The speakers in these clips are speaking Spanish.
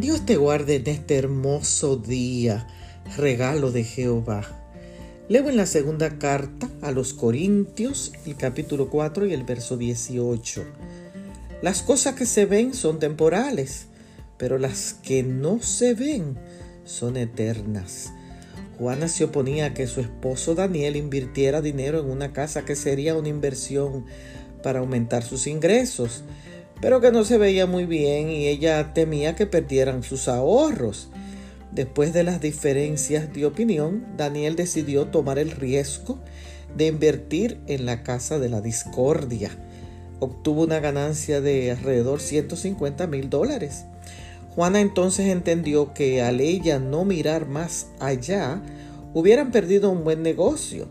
Dios te guarde en este hermoso día, regalo de Jehová. Leo en la segunda carta a los Corintios, el capítulo 4 y el verso 18. Las cosas que se ven son temporales, pero las que no se ven son eternas. Juana se oponía a que su esposo Daniel invirtiera dinero en una casa que sería una inversión para aumentar sus ingresos pero que no se veía muy bien y ella temía que perdieran sus ahorros. Después de las diferencias de opinión, Daniel decidió tomar el riesgo de invertir en la casa de la discordia. Obtuvo una ganancia de alrededor 150 mil dólares. Juana entonces entendió que al ella no mirar más allá, hubieran perdido un buen negocio.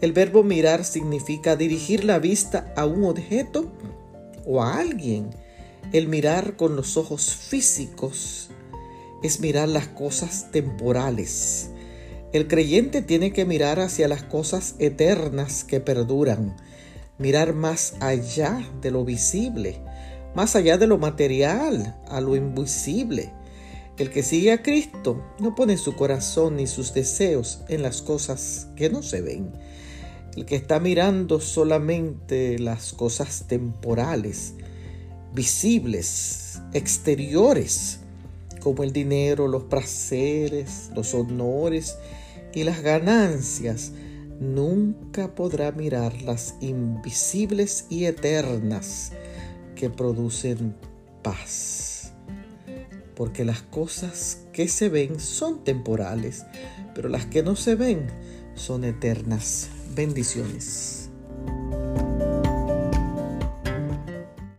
El verbo mirar significa dirigir la vista a un objeto o a alguien. El mirar con los ojos físicos es mirar las cosas temporales. El creyente tiene que mirar hacia las cosas eternas que perduran, mirar más allá de lo visible, más allá de lo material, a lo invisible. El que sigue a Cristo no pone su corazón ni sus deseos en las cosas que no se ven el que está mirando solamente las cosas temporales, visibles, exteriores, como el dinero, los placeres, los honores y las ganancias, nunca podrá mirar las invisibles y eternas que producen paz. Porque las cosas que se ven son temporales, pero las que no se ven son eternas. Bendiciones.